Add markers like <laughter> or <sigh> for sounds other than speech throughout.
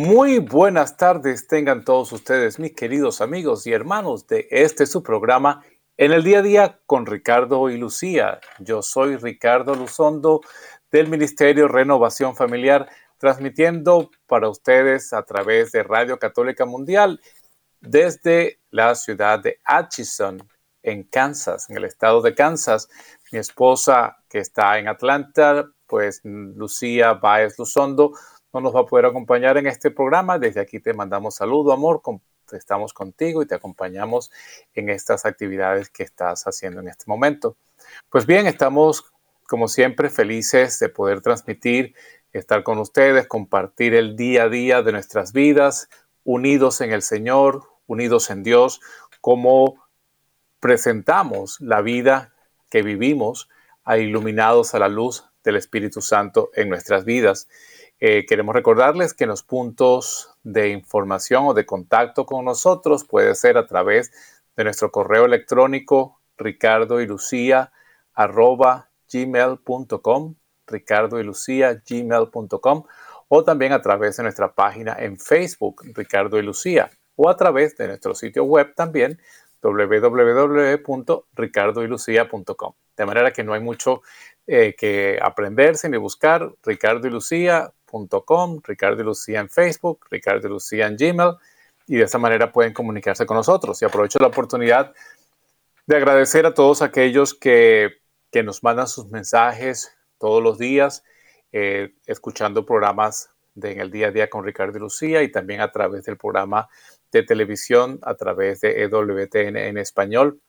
Muy buenas tardes tengan todos ustedes, mis queridos amigos y hermanos de este su programa En el día a día con Ricardo y Lucía. Yo soy Ricardo Luzondo del Ministerio Renovación Familiar, transmitiendo para ustedes a través de Radio Católica Mundial desde la ciudad de Atchison, en Kansas, en el estado de Kansas. Mi esposa que está en Atlanta, pues Lucía Baez Luzondo, no nos va a poder acompañar en este programa. Desde aquí te mandamos saludo, amor. Estamos contigo y te acompañamos en estas actividades que estás haciendo en este momento. Pues bien, estamos como siempre felices de poder transmitir, estar con ustedes, compartir el día a día de nuestras vidas, unidos en el Señor, unidos en Dios, como presentamos la vida que vivimos, a iluminados a la luz del Espíritu Santo en nuestras vidas. Eh, queremos recordarles que los puntos de información o de contacto con nosotros puede ser a través de nuestro correo electrónico ricardo y lucía arroba gmail.com ricardo y lucía gmail.com o también a través de nuestra página en Facebook Ricardo y Lucía o a través de nuestro sitio web también www.ricardoylucia.com. De manera que no hay mucho eh, que aprenderse ni buscar. Ricardo y Lucía.com, Ricardo y Lucía en Facebook, Ricardo y Lucía en Gmail y de esa manera pueden comunicarse con nosotros. Y aprovecho la oportunidad de agradecer a todos aquellos que, que nos mandan sus mensajes todos los días, eh, escuchando programas En el Día a Día con Ricardo y Lucía y también a través del programa de televisión, a través de EWTN en español,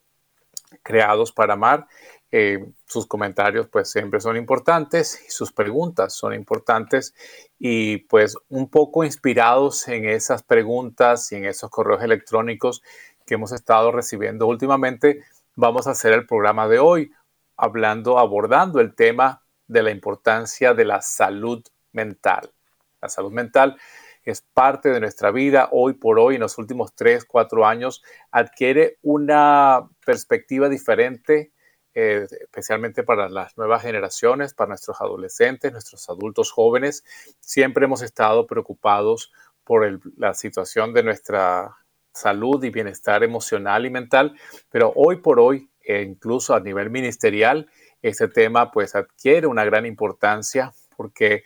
creados para amar. Eh, sus comentarios pues siempre son importantes y sus preguntas son importantes y pues un poco inspirados en esas preguntas y en esos correos electrónicos que hemos estado recibiendo últimamente, vamos a hacer el programa de hoy hablando, abordando el tema de la importancia de la salud mental. La salud mental es parte de nuestra vida hoy por hoy, en los últimos tres, cuatro años, adquiere una perspectiva diferente, eh, especialmente para las nuevas generaciones, para nuestros adolescentes, nuestros adultos jóvenes. Siempre hemos estado preocupados por la situación de nuestra salud y bienestar emocional y mental, pero hoy por hoy, e incluso a nivel ministerial, este tema pues adquiere una gran importancia porque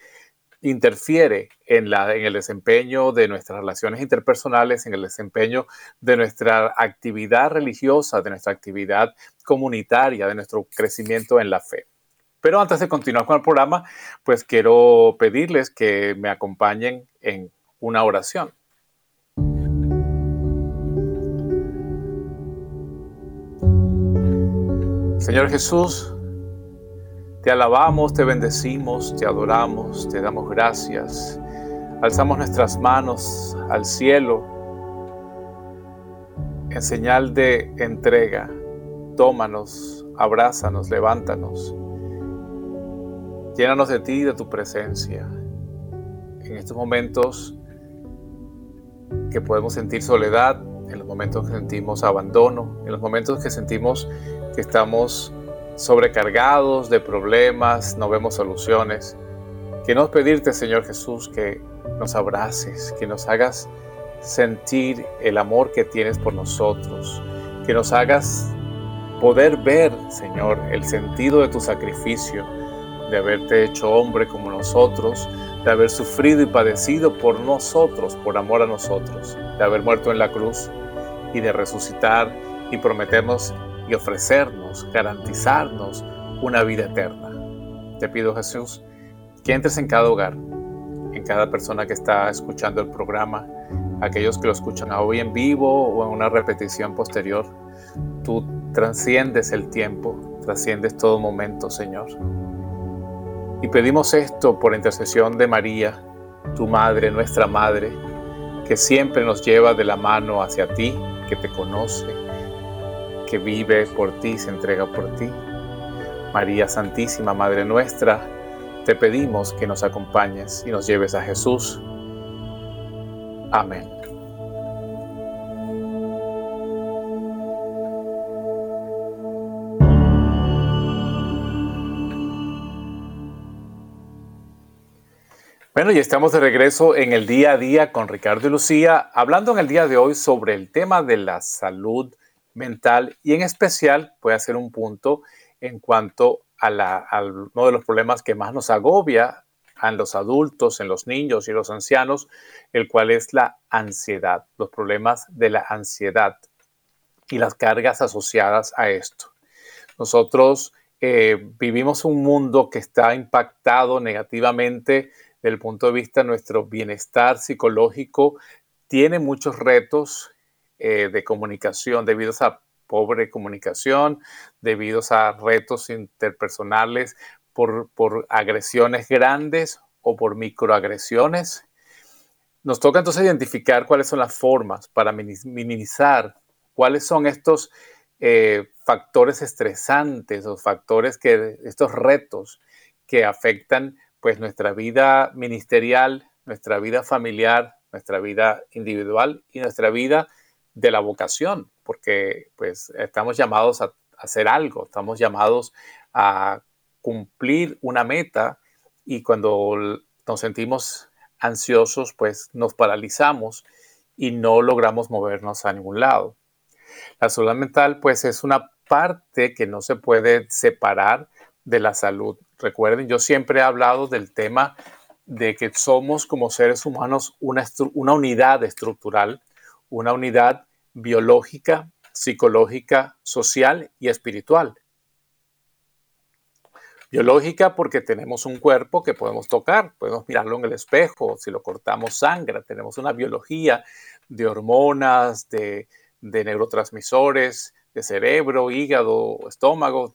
interfiere en, el desempeño de nuestras relaciones interpersonales, en el desempeño de nuestra actividad religiosa, de nuestra actividad comunitaria, de nuestro crecimiento en la fe. Pero antes de continuar con el programa, pues quiero pedirles que me acompañen en una oración. Señor Jesús, te alabamos, te bendecimos, te adoramos, te damos gracias. Alzamos nuestras manos al cielo en señal de entrega. Tómanos, abrázanos, levántanos. Llénanos de ti, de tu presencia. En estos momentos que podemos sentir soledad, en los momentos que sentimos abandono, en los momentos que sentimos que estamos sobrecargados de problemas, no vemos soluciones. Queremos pedirte, Señor Jesús, que nos abraces, que nos hagas sentir el amor que tienes por nosotros, que nos hagas poder ver, Señor, el sentido de tu sacrificio, de haberte hecho hombre como nosotros, de haber sufrido y padecido por nosotros, por amor a nosotros, de haber muerto en la cruz y de resucitar y prometernos y ofrecernos, garantizarnos una vida eterna. Te pido Jesús que entres en cada hogar, en cada persona que está escuchando el programa, aquellos que lo escuchan hoy en vivo o en una repetición posterior. Tú transciendes el tiempo, trasciendes todo momento, Señor. Y pedimos esto por intercesión de María, tu Madre, nuestra Madre, que siempre nos lleva de la mano hacia ti, que te conoce, que vive por ti, se entrega por ti. María Santísima, Madre nuestra, te pedimos que nos acompañes y nos lleves a Jesús. Amén. Bueno, y estamos de regreso en el día a día con Ricardo y Lucía, hablando en el día de hoy sobre el tema de la salud mental y en especial voy a hacer un punto en cuanto a, uno de los problemas que más nos agobia en los adultos, en los niños y los ancianos, el cual es la ansiedad, los problemas de la ansiedad y las cargas asociadas a esto. Nosotros eh, vivimos un mundo que está impactado negativamente desde el punto de vista de nuestro bienestar psicológico, tiene muchos retos eh, de comunicación debido a pobre comunicación, debido a retos interpersonales por, por agresiones grandes o por microagresiones. Nos toca entonces identificar cuáles son las formas para minimizar cuáles son estos eh, factores estresantes o factores que, estos retos que afectan pues nuestra vida ministerial, nuestra vida familiar, nuestra vida individual y nuestra vida de la vocación, porque pues estamos llamados a hacer algo, estamos llamados a cumplir una meta y cuando nos sentimos ansiosos, pues nos paralizamos y no logramos movernos a ningún lado. La salud mental, pues es una parte que no se puede separar de la salud. Recuerden, yo siempre he hablado del tema de que somos como seres humanos una, una unidad estructural, una unidad biológica, psicológica, social y espiritual. Biológica porque tenemos un cuerpo que podemos tocar, podemos mirarlo en el espejo, si lo cortamos sangra, tenemos una biología de hormonas, de, de neurotransmisores, de cerebro, hígado, estómago.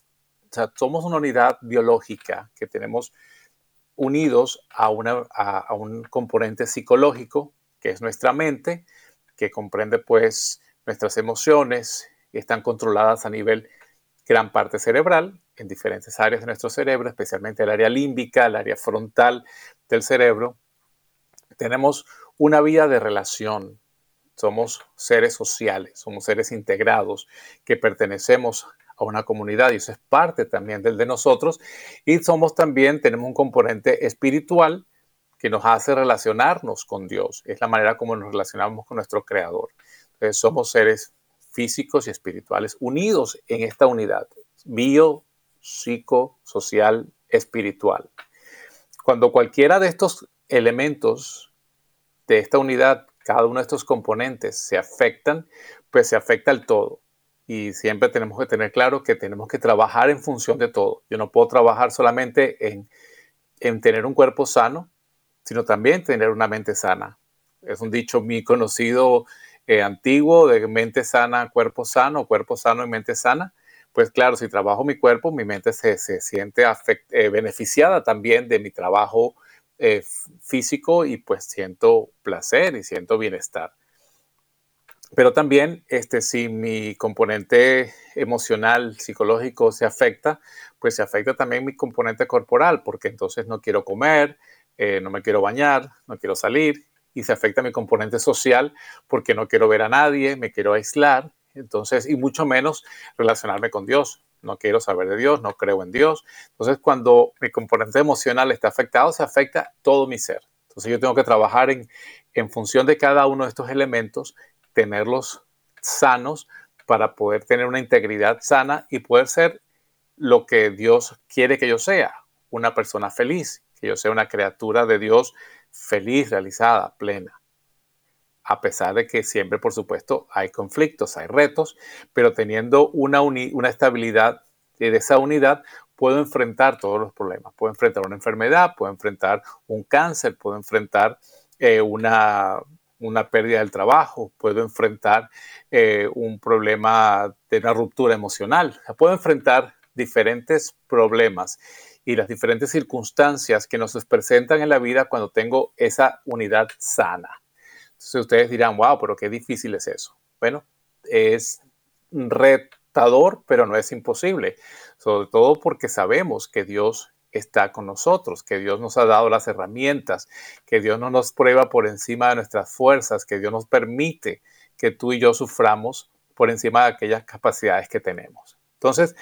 O somos una unidad biológica que tenemos unidos a un componente psicológico, que es nuestra mente, que comprende pues nuestras emociones y están controladas a nivel gran parte cerebral, en diferentes áreas de nuestro cerebro, especialmente el área límbica, el área frontal del cerebro. Tenemos una vida de relación. Somos seres sociales, somos seres integrados que pertenecemos a una comunidad y eso es parte también del de nosotros. Y somos también, tenemos un componente espiritual que nos hace relacionarnos con Dios. Es la manera como nos relacionamos con nuestro Creador. Entonces, somos seres físicos y espirituales unidos en esta unidad bio, psico, social, espiritual. Cuando cualquiera de estos elementos de esta unidad, cada uno de estos componentes se afectan, pues se afecta el todo. Y siempre tenemos que tener claro que tenemos que trabajar en función de todo. Yo no puedo trabajar solamente en, en tener un cuerpo sano, sino también tener una mente sana. Es un dicho muy conocido eh, antiguo de mente sana, cuerpo sano, cuerpo sano y mente sana pues claro, si trabajo mi cuerpo, mi mente se, siente eh, beneficiada también de mi trabajo eh, físico y pues siento placer y siento bienestar. Pero también, este, si mi componente emocional, psicológico se afecta, pues se afecta también mi componente corporal, porque entonces no quiero comer, eh, no me quiero bañar, no quiero salir, y se afecta mi componente social porque no quiero ver a nadie, me quiero aislar, entonces, y mucho menos relacionarme con Dios. No quiero saber de Dios, no creo en Dios. Entonces, cuando mi componente emocional está afectado, se afecta todo mi ser. Entonces, yo tengo que trabajar en, en función de cada uno de estos elementos, tenerlos sanos para poder tener una integridad sana y poder ser lo que Dios quiere que yo sea, una persona feliz, que yo sea una criatura de Dios feliz, realizada, plena. a pesar de que siempre, por supuesto, hay conflictos, hay retos, pero teniendo una, una estabilidad de esa unidad, puedo enfrentar todos los problemas. Puedo enfrentar una enfermedad, puedo enfrentar un cáncer, puedo enfrentar eh, una, una, pérdida del trabajo, puedo enfrentar eh, un problema de una ruptura emocional, puedo enfrentar diferentes problemas y las diferentes circunstancias que nos presentan en la vida cuando tengo esa unidad sana. Entonces ustedes dirán, wow, pero qué difícil es eso. Bueno, es retador, pero no es imposible, sobre todo porque sabemos que Dios está con nosotros, que Dios nos ha dado las herramientas, que Dios no nos prueba por encima de nuestras fuerzas, que Dios nos permite que tú y yo suframos por encima de aquellas capacidades que tenemos. Entonces,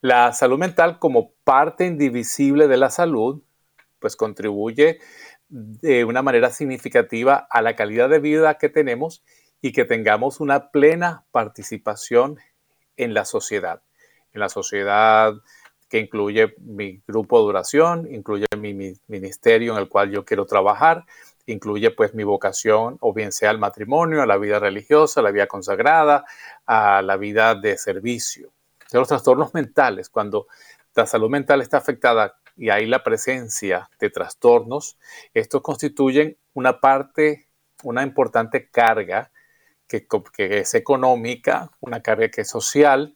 la salud mental como parte indivisible de la salud, pues contribuye de una manera significativa a la calidad de vida que tenemos y que tengamos una plena participación en la sociedad, en la sociedad que incluye mi grupo de oración, incluye mi, ministerio en el cual yo quiero trabajar, incluye pues mi vocación, o bien sea al matrimonio, a la vida religiosa, a la vida consagrada, a la vida de servicio. Los trastornos mentales, cuando la salud mental está afectada y hay la presencia de trastornos, estos constituyen una parte, una importante carga que es económica, una carga que es social,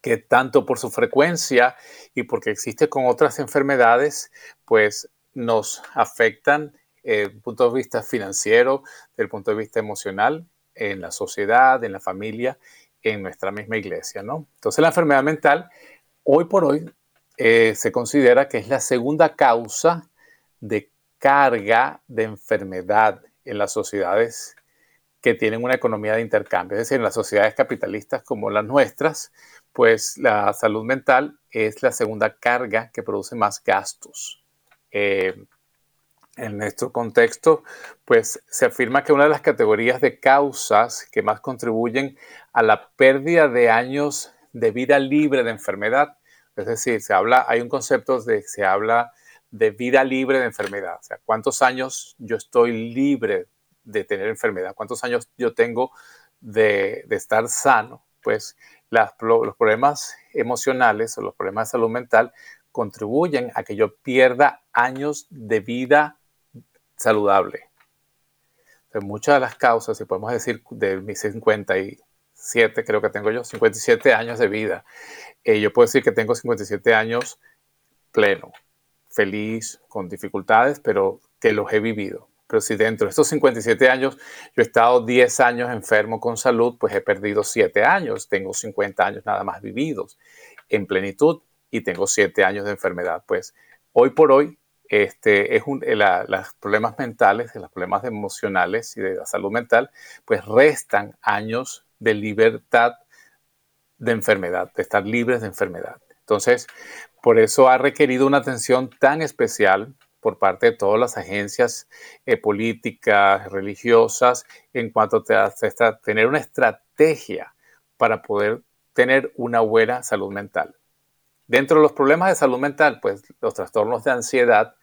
que tanto por su frecuencia y porque existe con otras enfermedades, pues nos afectan desde el punto de vista financiero, desde el punto de vista emocional, en la sociedad, en la familia, en nuestra misma iglesia, ¿no? Entonces la enfermedad mental, hoy por hoy, eh, se considera que es la segunda causa de carga de enfermedad en las sociedades que tienen una economía de intercambio, es decir, en las sociedades capitalistas como las nuestras, pues la salud mental es la segunda carga que produce más gastos. Eh, en nuestro contexto, pues se afirma que una de las categorías de causas que más contribuyen a la pérdida de años de vida libre de enfermedad, es decir, se habla, hay un concepto de, se habla de vida libre de enfermedad, o sea, cuántos años yo estoy libre de tener enfermedad, cuántos años yo tengo de, de estar sano, pues los problemas emocionales o los problemas de salud mental contribuyen a que yo pierda años de vida saludable. muchas de las causas, si podemos decir, de mis 57, creo que tengo yo, 57 años de vida, eh, yo puedo decir que tengo 57 años pleno, feliz, con dificultades, pero que los he vivido. Pero si dentro de estos 57 años yo he estado 10 años enfermo con salud, pues he perdido 7 años. Tengo 50 años nada más vividos en plenitud y tengo 7 años de enfermedad. Pues hoy por hoy, este, es un, los problemas mentales, los problemas emocionales y de la salud mental, pues restan años de libertad de enfermedad, de estar libres de enfermedad. Entonces, por eso ha requerido una atención tan especial por parte de todas las agencias eh, políticas, religiosas, en cuanto a tener una estrategia para poder tener una buena salud mental. Dentro de los problemas de salud mental, pues los trastornos de ansiedad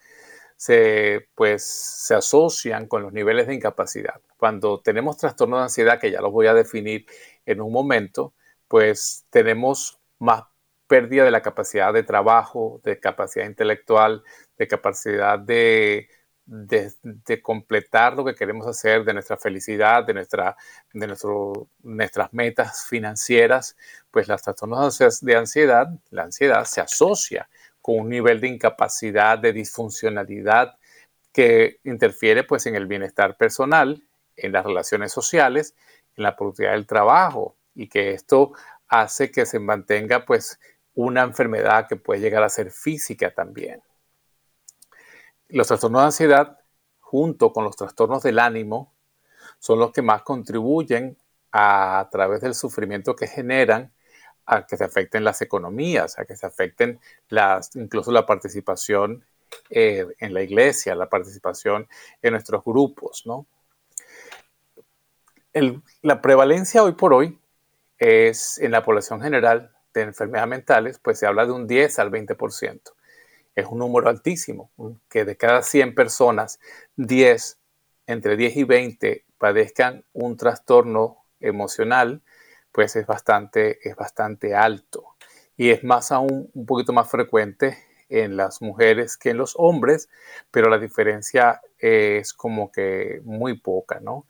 se, pues, se asocian con los niveles de incapacidad. Cuando tenemos trastornos de ansiedad, que ya los voy a definir en un momento, pues tenemos más pérdida de la capacidad de trabajo, de capacidad intelectual, de capacidad de, de, completar lo que queremos hacer, de nuestra felicidad, de, nuestra, de nuestro, nuestras metas financieras, pues las trastornos de ansiedad, la ansiedad se asocia con un nivel de incapacidad, de disfuncionalidad que interfiere pues en el bienestar personal, en las relaciones sociales, en la productividad del trabajo y que esto hace que se mantenga pues una enfermedad que puede llegar a ser física también. Los trastornos de ansiedad, junto con los trastornos del ánimo, son los que más contribuyen a, través del sufrimiento que generan a que se afecten las economías, a que se afecten las, incluso la participación eh, en la iglesia, la participación en nuestros grupos. ¿no? la prevalencia hoy por hoy es en la población general de enfermedades mentales, pues se habla de un 10 al 20%. Es un número altísimo, que de cada 100 personas, 10 entre 10 y 20 padezcan un trastorno emocional, pues es bastante, es bastante alto. Y es más aún un poquito más frecuente en las mujeres que en los hombres, pero la diferencia es como que muy poca, ¿no?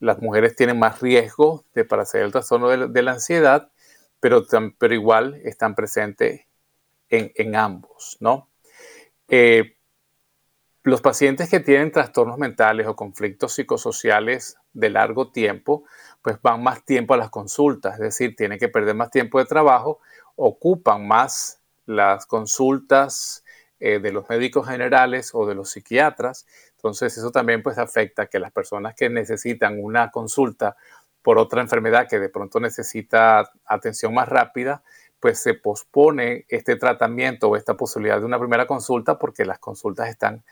Las mujeres tienen más riesgo de hacer el trastorno de, la ansiedad, pero, pero igual están presentes en, ambos, ¿no? Eh, los pacientes que tienen trastornos mentales o conflictos psicosociales de largo tiempo, pues van más tiempo a las consultas, es decir, tienen que perder más tiempo de trabajo, ocupan más las consultas eh, de los médicos generales o de los psiquiatras. Entonces eso también pues afecta que las personas que necesitan una consulta por otra enfermedad que de pronto necesita atención más rápida, pues se pospone este tratamiento o esta posibilidad de una primera consulta porque las consultas están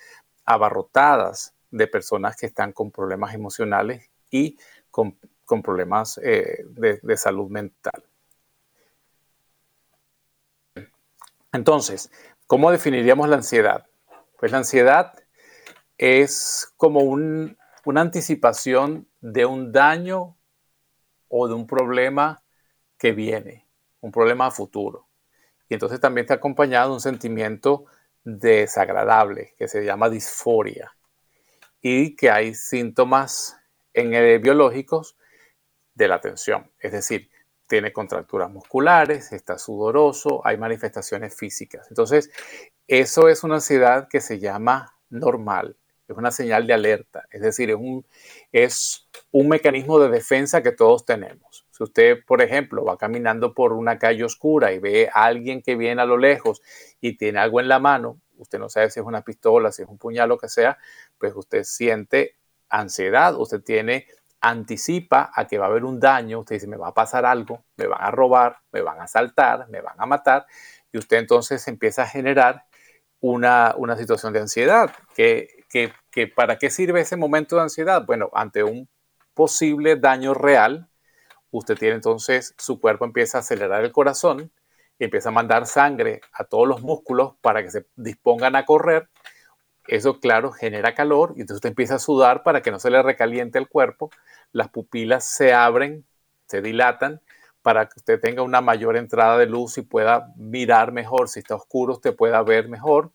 abarrotadas de personas que están con problemas emocionales y con, problemas eh, de salud mental. Entonces, ¿cómo definiríamos la ansiedad? Pues la ansiedad es como una anticipación de un daño o de un problema que viene, un problema futuro. Y entonces también está acompañado de un sentimiento desagradable que se llama disforia y que hay síntomas en el biológicos de la tensión. Es decir, tiene contracturas musculares, está sudoroso, hay manifestaciones físicas. Entonces, eso es una ansiedad que se llama normal, es una señal de alerta, es decir, es un, es un mecanismo de defensa que todos tenemos. Si usted, por ejemplo, va caminando por una calle oscura y ve a alguien que viene a lo lejos y tiene algo en la mano, usted no sabe si es una pistola, si es un puñal, lo que sea, pues usted siente ansiedad, usted tiene anticipa a que va a haber un daño, usted dice, me va a pasar algo, me van a robar, me van a asaltar, me van a matar, y usted entonces empieza a generar una, situación de ansiedad. Que, que, ¿Para qué sirve ese momento de ansiedad? Bueno, ante un posible daño real, usted tiene entonces, su cuerpo empieza a acelerar el corazón empieza a mandar sangre a todos los músculos para que se dispongan a correr eso, claro, genera calor y entonces usted empieza a sudar para que no se le recaliente el cuerpo. Las pupilas se abren, se dilatan para que usted tenga una mayor entrada de luz y pueda mirar mejor. Si está oscuro, usted pueda ver mejor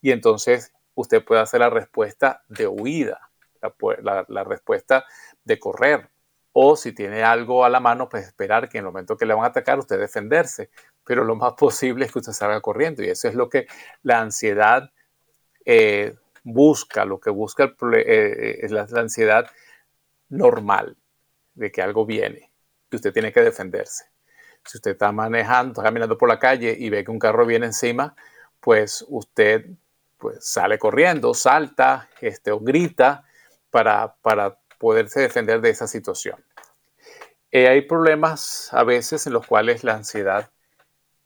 y entonces usted puede hacer la respuesta de huida, la, respuesta de correr. O si tiene algo a la mano, pues esperar que en el momento que le van a atacar, usted defenderse. Pero lo más <laughs> posible es que usted salga corriendo. Y eso es lo que la ansiedad eh, busca, lo que busca eh, es la, ansiedad normal de que algo viene y usted tiene que defenderse. Si usted está manejando, está caminando por la calle y ve que un carro viene encima, pues usted pues, sale corriendo, salta este, o grita para, para poderse defender de esa situación. Eh, hay problemas a veces en los cuales la ansiedad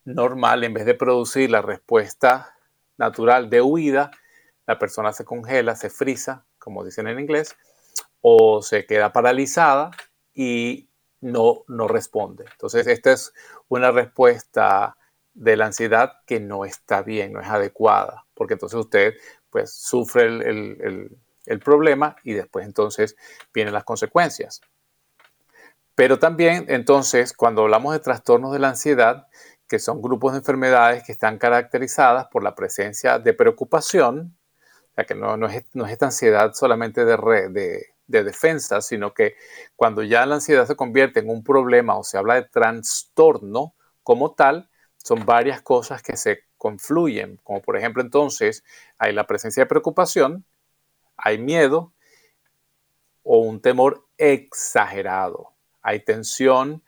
normal, en vez de producir la respuesta natural de huida, la persona se congela, se frisa, como dicen en inglés, o se queda paralizada y no, no responde. Entonces, esta es una respuesta de la ansiedad que no está bien, no es adecuada, porque entonces usted pues sufre el, el problema y después entonces vienen las consecuencias. Pero también entonces cuando hablamos de trastornos de la ansiedad, que son grupos de enfermedades que están caracterizadas por la presencia de preocupación, que no, no, es, esta ansiedad solamente de, de, defensa, sino que cuando ya la ansiedad se convierte en un problema o se habla de trastorno como tal, son varias cosas que se confluyen, como por ejemplo entonces hay la presencia de preocupación, hay miedo o un temor exagerado, hay tensión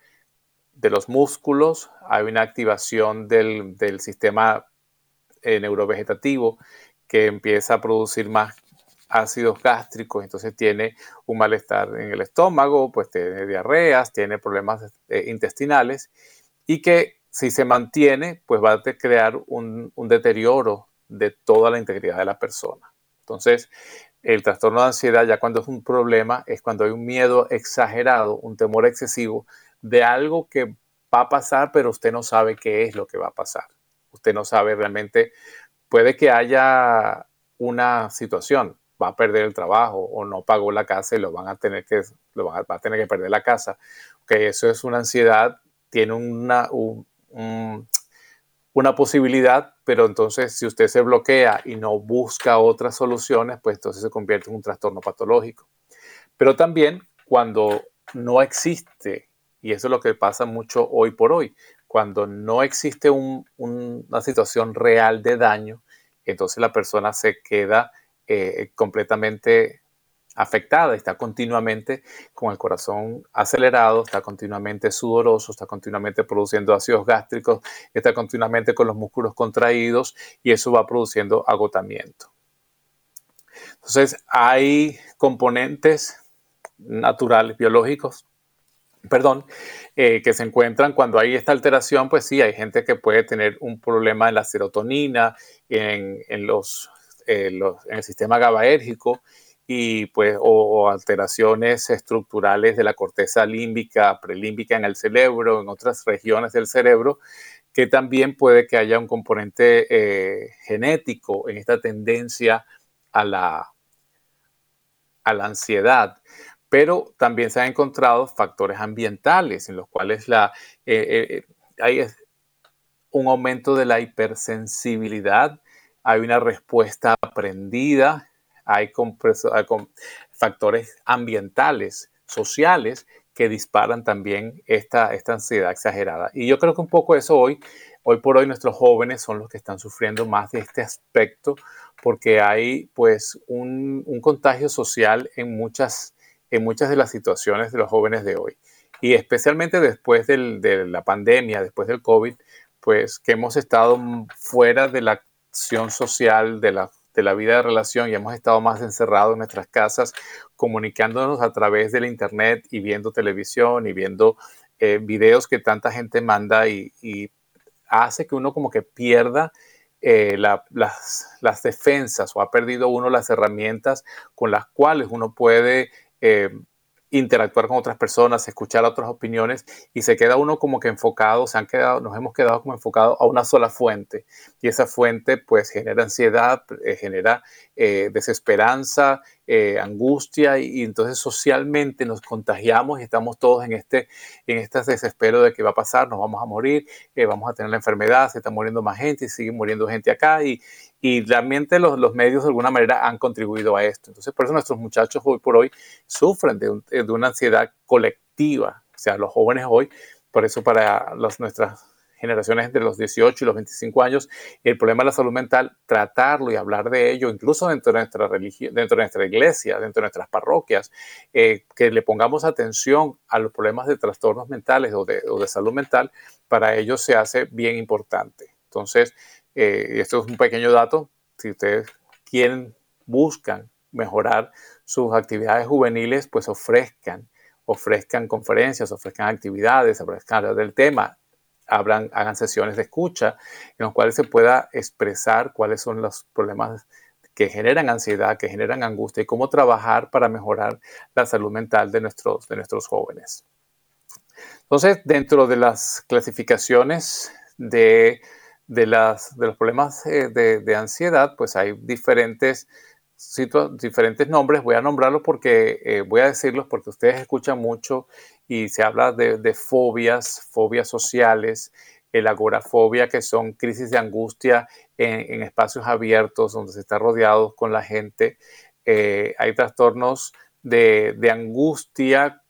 de los músculos, hay una activación del, sistema eh, neurovegetativo que empieza a producir más ácidos gástricos, entonces tiene un malestar en el estómago, pues tiene diarreas, tiene problemas eh, intestinales y que si se mantiene, pues va a crear un, un, deterioro de toda la integridad de la persona. Entonces, el trastorno de ansiedad ya cuando es un problema es cuando hay un miedo exagerado, un temor excesivo de algo que va a pasar, pero usted no sabe qué es lo que va a pasar. Usted no sabe realmente puede que haya una situación. va a perder el trabajo o no pagó la casa y lo van a tener que, lo va a tener que perder la casa. Que eso es una ansiedad, tiene una, una posibilidad, pero entonces si usted se bloquea y no busca otras soluciones, pues entonces se convierte en un trastorno patológico. Pero también cuando no existe, y eso es lo que pasa mucho hoy por hoy, cuando no existe una situación real de daño, entonces la persona se queda eh, completamente afectada, está continuamente con el corazón acelerado, está continuamente sudoroso, está continuamente produciendo ácidos gástricos, está continuamente con los músculos contraídos y eso va produciendo agotamiento. Entonces, hay componentes naturales, biológicos, perdón, eh, que se encuentran cuando hay esta alteración, pues sí, hay gente que puede tener un problema en la serotonina, en, los, en el sistema GABAérgico, y pues o, alteraciones estructurales de la corteza límbica, prelímbica en el cerebro, en otras regiones del cerebro, que también puede que haya un componente eh, genético en esta tendencia a la, a la ansiedad. Pero también se han encontrado factores ambientales en los cuales la, eh, eh, hay un aumento de la hipersensibilidad, hay una respuesta aprendida hay, factores ambientales, sociales, que disparan también esta, esta ansiedad exagerada. Y yo creo que un poco eso hoy, hoy por hoy nuestros jóvenes son los que están sufriendo más de este aspecto, porque hay pues un, contagio social en muchas, en muchas de las situaciones de los jóvenes de hoy. Y especialmente después de la pandemia, después del COVID, pues que hemos estado fuera de la acción social, de la de la vida de relación y hemos estado más encerrados en nuestras casas, comunicándonos a través del Internet y viendo televisión y viendo eh, videos que tanta gente manda y, hace que uno como que pierda eh, las, defensas o ha perdido uno las herramientas con las cuales uno puede eh, interactuar con otras personas, escuchar otras opiniones y se queda uno como que enfocado, se han quedado, nos hemos quedado como enfocados a una sola fuente. Y esa fuente pues genera ansiedad, eh, genera eh, desesperanza, eh, angustia y, entonces socialmente nos contagiamos y estamos todos en este, en este desespero de que va a pasar, nos vamos a morir, vamos a tener la enfermedad, se está muriendo más gente y sigue muriendo gente acá y, y realmente los, los, medios de alguna manera han contribuido a esto. Entonces, por eso nuestros muchachos hoy por hoy sufren de, de una ansiedad colectiva. O sea, los jóvenes hoy, por eso para las, nuestras generaciones entre los 18 y los 25 años, el problema de la salud mental, tratarlo y hablar de ello, incluso dentro de nuestra religión, dentro de nuestra iglesia, dentro de nuestras parroquias, eh, que le pongamos atención a los problemas de trastornos mentales o de, salud mental, para ellos se hace bien importante. Entonces, eh, esto es un pequeño dato. Si ustedes quieren, buscan mejorar sus actividades juveniles, pues ofrezcan, ofrezcan conferencias, ofrezcan actividades, ofrezcan hablar del tema, hagan sesiones de escucha en las cuales se pueda expresar cuáles son los problemas que generan ansiedad, que generan angustia y cómo trabajar para mejorar la salud mental de nuestros, de nuestros jóvenes. Entonces, dentro de las clasificaciones de de, las, de los problemas eh, de, ansiedad, pues hay diferentes, diferentes nombres. Voy a nombrarlos porque eh, voy a decirlos porque ustedes escuchan mucho y se habla de, fobias, fobias sociales, el agorafobia, que son crisis de angustia en, espacios abiertos donde se está rodeado con la gente. Eh, hay trastornos de, de angustia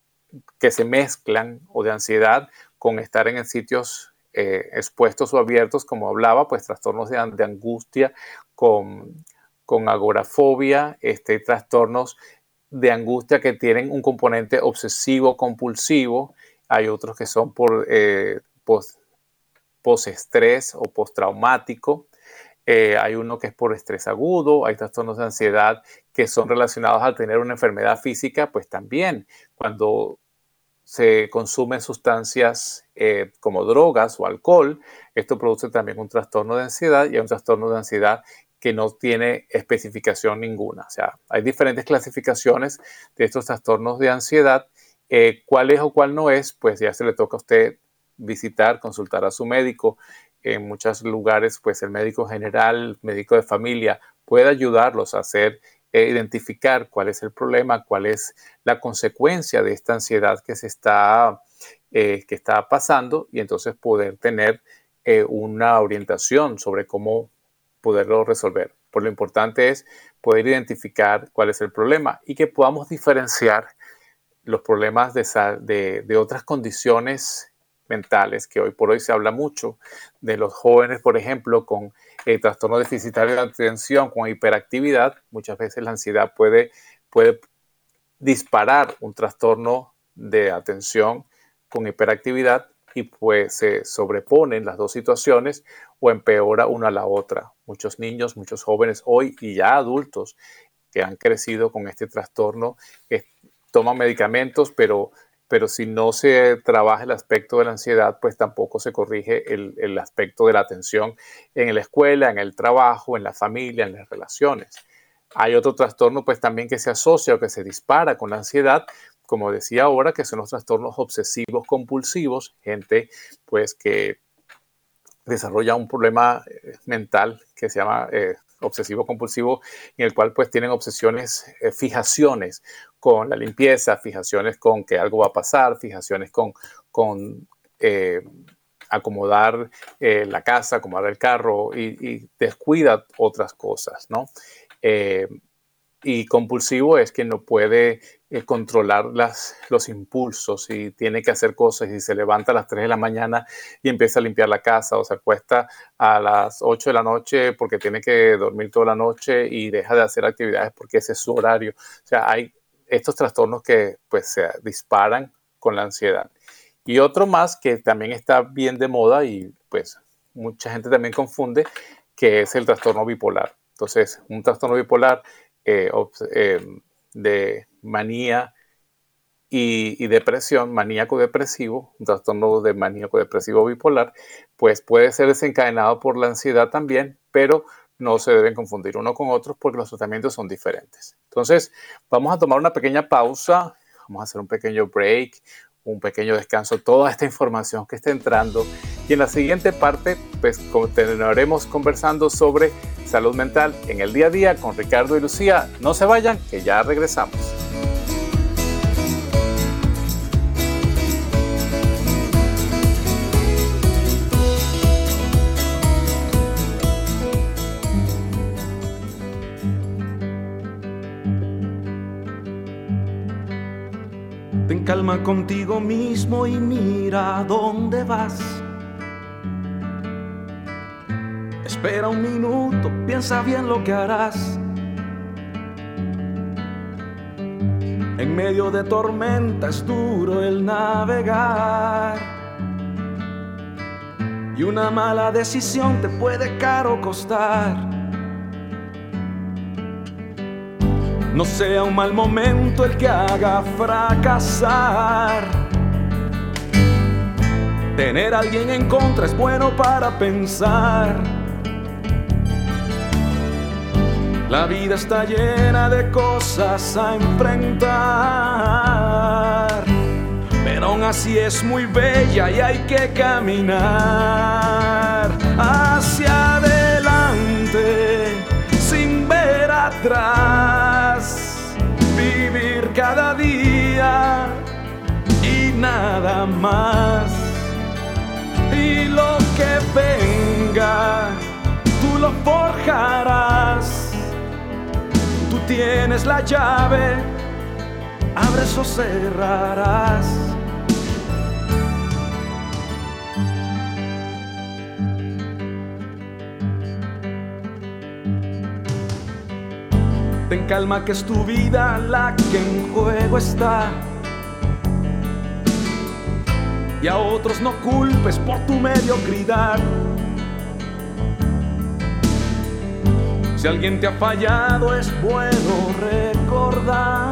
que se mezclan o de ansiedad con estar en sitios eh, expuestos o abiertos, como hablaba, pues trastornos de, angustia con, con agorafobia, este, trastornos de angustia que tienen un componente obsesivo compulsivo, hay otros que son por eh, post-estrés o postraumático, eh, hay uno que es por estrés agudo, hay trastornos de ansiedad que son relacionados al tener una enfermedad física, pues también cuando se consumen sustancias eh, como drogas o alcohol, esto produce también un trastorno de ansiedad y un trastorno de ansiedad que no tiene especificación ninguna. O sea, hay diferentes clasificaciones de estos trastornos de ansiedad. Eh, ¿Cuál es o cuál no es? Pues ya se le toca a usted visitar, consultar a su médico. En muchos lugares, pues el médico general, médico de familia, puede ayudarlos a hacer eh, identificar cuál es el problema, cuál es la consecuencia de esta ansiedad que se está, que está pasando y entonces poder tener una orientación sobre cómo poderlo resolver. Por lo importante es poder identificar cuál es el problema y que podamos diferenciar los problemas de, otras condiciones mentales, que hoy por hoy se habla mucho de los jóvenes, por ejemplo, con eh, trastorno deficitario de atención, con hiperactividad. Muchas veces la ansiedad puede disparar un trastorno de atención con hiperactividad y pues se sobreponen las dos situaciones o empeora una a la otra. Muchos niños, muchos jóvenes hoy y ya adultos que han crecido con este trastorno que toman medicamentos, pero, pero si no se trabaja el aspecto de la ansiedad, pues tampoco se corrige el, el aspecto de la atención en la escuela, en el trabajo, en la familia, en las relaciones. Hay otro trastorno pues también que se asocia o que se dispara con la ansiedad, como decía ahora, que son los trastornos obsesivos compulsivos, gente pues que desarrolla un problema eh, mental que se llama eh, obsesivo compulsivo, en el cual pues tienen obsesiones, eh, fijaciones con la limpieza, fijaciones con que algo va a pasar, fijaciones con, con acomodar la casa, acomodar el carro y, y, descuida otras cosas, ¿no? y compulsivo es que no puede controlar las, los impulsos y tiene que hacer cosas y se levanta a las 3 de la mañana y empieza a limpiar la casa o se acuesta a las 8 de la noche porque tiene que dormir toda la noche y deja de hacer actividades porque ese es su horario. O sea, hay estos trastornos que pues se disparan con la ansiedad. Y otro más que también está bien de moda y pues mucha gente también confunde, que es el trastorno bipolar. Entonces, un trastorno bipolar eh, eh, de manía y, depresión, maníaco depresivo, un trastorno de maníaco depresivo bipolar, pues puede ser desencadenado por la ansiedad también, pero no se deben confundir uno con otro porque los tratamientos son diferentes. Entonces, vamos a tomar una pequeña pausa, vamos a hacer un pequeño break, un pequeño descanso, toda esta información que está entrando. Y en la siguiente parte, pues continuaremos conversando sobre salud mental en el día a día con Ricardo y Lucía. No se vayan, que ya regresamos. Ten calma contigo mismo y mira dónde vas. Espera un minuto, piensa bien lo que harás. En medio de tormenta es duro el navegar. Y una mala decisión te puede caro costar. no sea un mal momento el que haga fracasar. Tener a alguien en contra es bueno para pensar. La vida está llena de cosas a enfrentar, pero aún así es muy bella y hay que caminar hacia adelante sin ver atrás vivir cada día y nada más. Y lo que venga, tú lo forjarás. Tienes la llave, abres o cerrarás. Ten calma que es tu vida la que en juego está. Y a otros no culpes por tu mediocridad. Si alguien te ha fallado es bueno recordar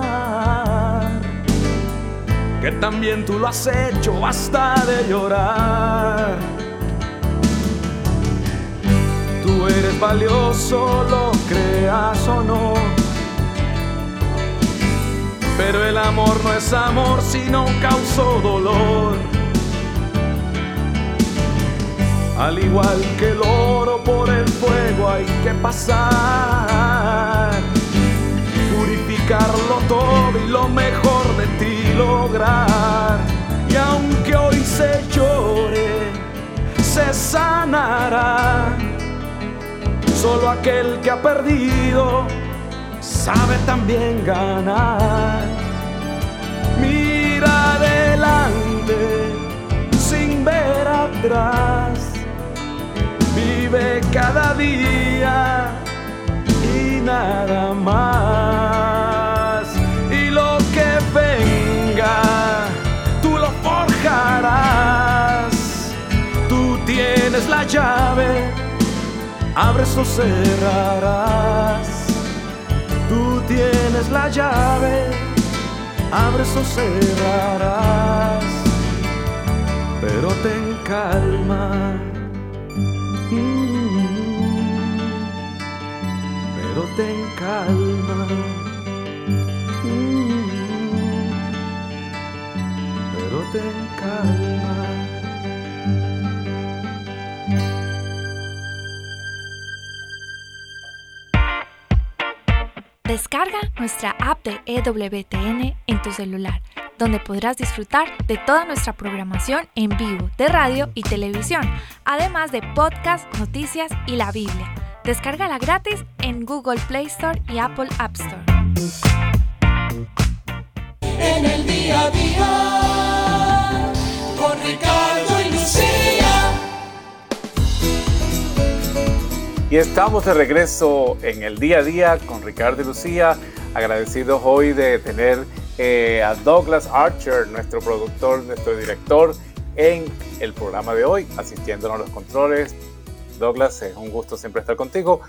que también tú lo has hecho, basta de llorar. Tú eres valioso, lo creas o no pero el amor no es amor si no causó dolor. Al igual que el oro por el fuego hay que pasar. buscarlo todo y lo mejor de ti lograr. Y aunque hoy se llore, se sanará. Solo aquel que ha perdido sabe también ganar. Mira adelante sin ver atrás. Vive cada día y nada más. Y lo que venga, tú lo forjarás. Tú tienes la llave, abres o cerrarás. Tú tienes la llave, abres o cerrarás. Pero ten calma. Pero ten calma. Pero ten calma. Descarga nuestra app de EWTN en tu celular, donde podrás disfrutar de toda nuestra programación en vivo de radio y televisión, además de podcast, noticias y la Biblia. Descárgala gratis en Google Play Store y Apple App Store. En el día a día, con Ricardo y Lucía. Y estamos de regreso en el día a día con Ricardo y Lucía, agradecidos hoy de tener eh, a Douglas Archer, nuestro productor, nuestro director, en el programa de hoy, asistiéndonos a los controles. Douglas, es un gusto siempre estar contigo.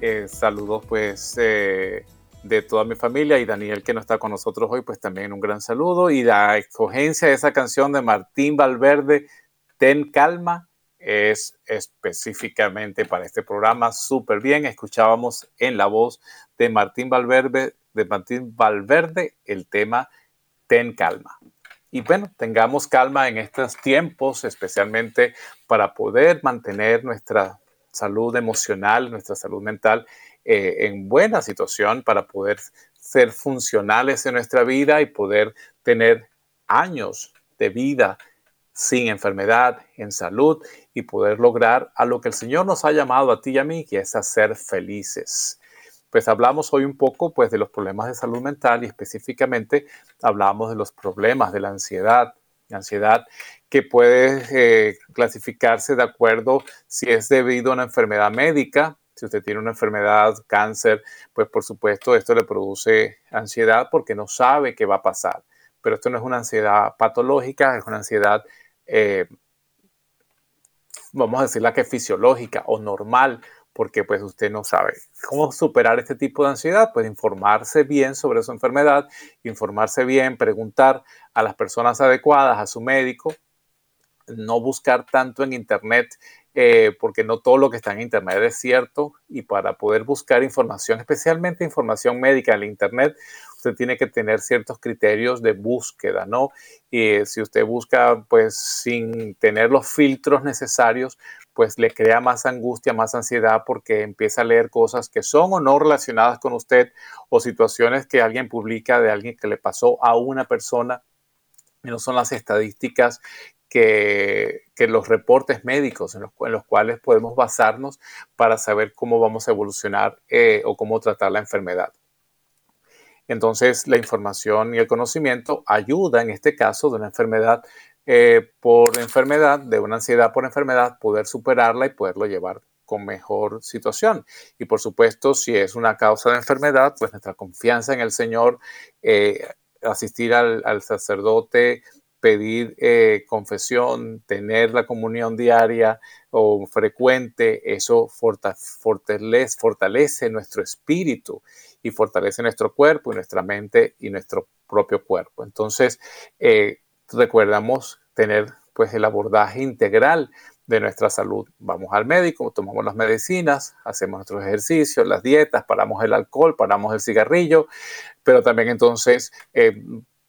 Eh, saludos pues eh, de toda mi familia y Daniel que no está con nosotros hoy, pues también un gran saludo. Y la escogencia de esa canción de Martín Valverde, Ten Calma, es específicamente para este programa súper bien. Escuchábamos en la voz de Martín Valverde, de Martín Valverde el tema Ten Calma. Y bueno, tengamos calma en estos tiempos, especialmente para poder mantener nuestra salud emocional, nuestra salud mental eh, en buena situación, para poder ser funcionales en nuestra vida y poder tener años de vida sin enfermedad, en salud y poder lograr a lo que el Señor nos ha llamado a ti y a mí, que es a ser felices. Pues hablamos hoy un poco pues de los problemas de salud mental y específicamente hablamos de los problemas de la ansiedad, ansiedad que puede eh, clasificarse de acuerdo si es debido a una enfermedad médica, si usted tiene una enfermedad, cáncer, pues por supuesto esto le produce ansiedad porque no sabe qué va a pasar. Pero esto no es una ansiedad patológica, es una ansiedad eh, vamos a decirla que fisiológica o normal, porque pues usted no sabe cómo superar este tipo de ansiedad, pues informarse bien sobre su enfermedad, informarse bien, preguntar a las personas adecuadas, a su médico, no buscar tanto en internet, eh, porque no todo lo que está en internet es cierto, y para poder buscar información, especialmente información médica en internet, usted tiene que tener ciertos criterios de búsqueda, ¿no? Y si usted busca, pues, sin tener los filtros necesarios, pues le crea más angustia, más ansiedad, porque empieza a leer cosas que son o no relacionadas con usted, o situaciones que alguien publica de alguien que le pasó a una persona, y no son las estadísticas que, los reportes médicos en los, cuales podemos basarnos para saber cómo vamos a evolucionar eh, o cómo tratar la enfermedad. Entonces, la información y el conocimiento ayuda en este caso de una enfermedad eh, por enfermedad, de una ansiedad por enfermedad, poder superarla y poderlo llevar con mejor situación. Y por supuesto, si es una causa de enfermedad, pues nuestra confianza en el Señor, eh, asistir al, sacerdote, pedir eh, confesión, tener la comunión diaria o frecuente, eso fortalece, fortalece nuestro espíritu y fortalece nuestro cuerpo y nuestra mente y nuestro propio cuerpo. Entonces, recordamos tener pues el abordaje integral de nuestra salud. Vamos al médico, tomamos las medicinas, hacemos nuestros ejercicios, las dietas, paramos el alcohol, paramos el cigarrillo, pero también entonces eh,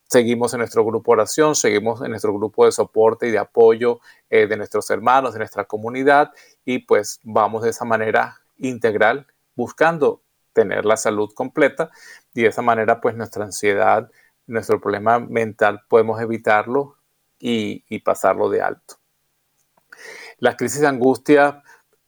seguimos en nuestro grupo de oración, seguimos en nuestro grupo de soporte y de apoyo eh, de nuestros hermanos, de nuestra comunidad y pues vamos de esa manera integral buscando tener la salud completa y de esa manera pues nuestra ansiedad, nuestro problema mental podemos evitarlo y, pasarlo de alto. Las crisis de angustia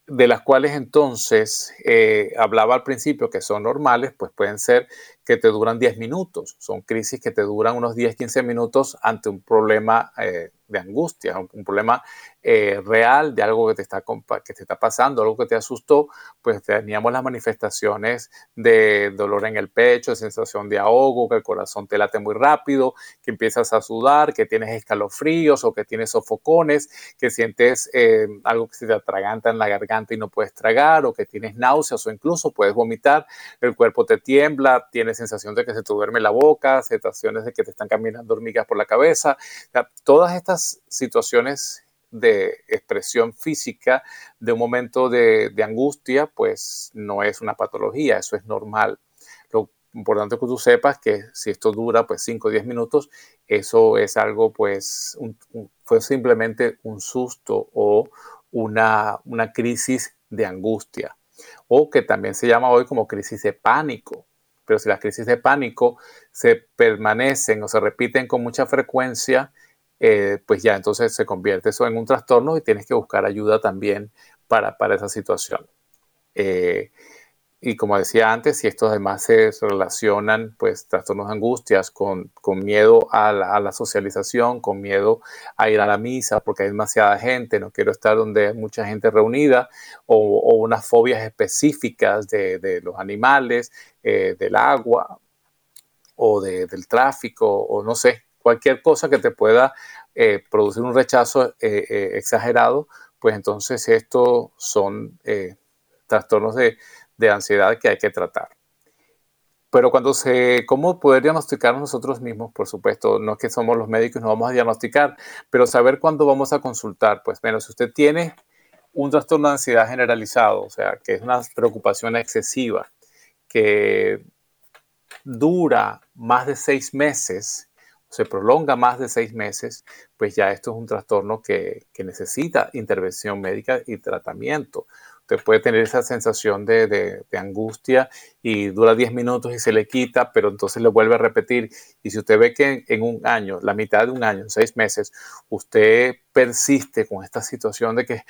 de las cuales entonces eh, hablaba al principio que son normales, pues pueden ser que te duran 10 minutos. Son crisis que te duran unos 10, 15 minutos ante un problema eh, de angustia, un, problema eh, real de algo que te, está, que te está pasando, algo que te asustó, pues teníamos las manifestaciones de dolor en el pecho, sensación de ahogo, que el corazón te late muy rápido, que empiezas a sudar, que tienes escalofríos o que tienes sofocones, que sientes eh, algo que se te atraganta en la garganta y no puedes tragar, o que tienes náuseas o incluso puedes vomitar, el cuerpo te tiembla, tienes sensación de que se te duerme la boca, sensaciones de que te están caminando hormigas por la cabeza, todas estas situaciones de expresión física de un momento de, angustia, pues no es una patología, eso es normal. Lo importante que tú sepas que si esto dura pues 5 o 10 minutos, eso es algo pues fue simplemente un susto o una, una crisis de angustia o que también se llama hoy como crisis de pánico. Pero si las crisis de pánico se permanecen o se repiten con mucha frecuencia, eh, pues ya entonces se convierte eso en un trastorno y tienes que buscar ayuda también para, para esa situación. Eh, y como decía antes, si estos además se relacionan, pues trastornos de angustias con, con miedo a la, socialización, con miedo a ir a la misa porque hay demasiada gente, no quiero estar donde hay mucha gente reunida, o, unas fobias específicas de, de los animales, eh, del agua o del tráfico, o no sé, cualquier cosa que te pueda eh, producir un rechazo eh, exagerado, pues entonces estos son trastornos de, ansiedad que hay que tratar. Pero cuando se, ¿cómo poder diagnosticar nosotros mismos? Por supuesto, no es que somos los médicos, no vamos a diagnosticar, pero saber cuándo vamos a consultar. Pues bueno, si usted tiene un trastorno de ansiedad generalizado, o sea, que es una preocupación excesiva, que dura más de seis meses, se prolonga más de seis meses, pues ya esto es un trastorno que, necesita intervención médica y tratamiento. Usted puede tener esa sensación de, angustia y dura 10 minutos y se le quita, pero entonces le vuelve a repetir. Y si usted ve que en, un año, la mitad de un año, seis meses, usted persiste con esta situación de que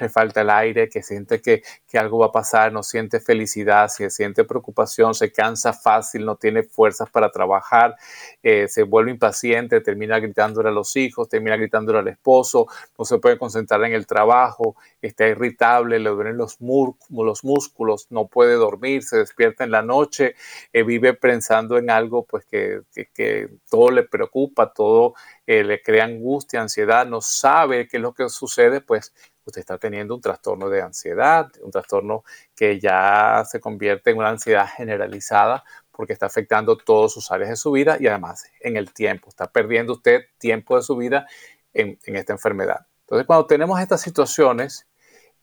le falta el aire, que siente que, algo va a pasar, no siente felicidad, se siente preocupación, se cansa fácil, no tiene fuerzas para trabajar, eh, se vuelve impaciente, termina gritándole a los hijos, termina gritándole al esposo, no se puede concentrar en el trabajo, está irritable, le duelen los, los músculos, no puede dormir, se en la noche, eh, vive pensando en algo pues que, que todo le preocupa, todo eh, le crea angustia, ansiedad, no sabe qué es lo que sucede, pues usted está teniendo un trastorno de ansiedad, un trastorno que ya se convierte en una ansiedad generalizada porque está afectando todas sus áreas de su vida y además en el tiempo. Está perdiendo usted tiempo de su vida en, esta enfermedad. Entonces, cuando tenemos estas situaciones,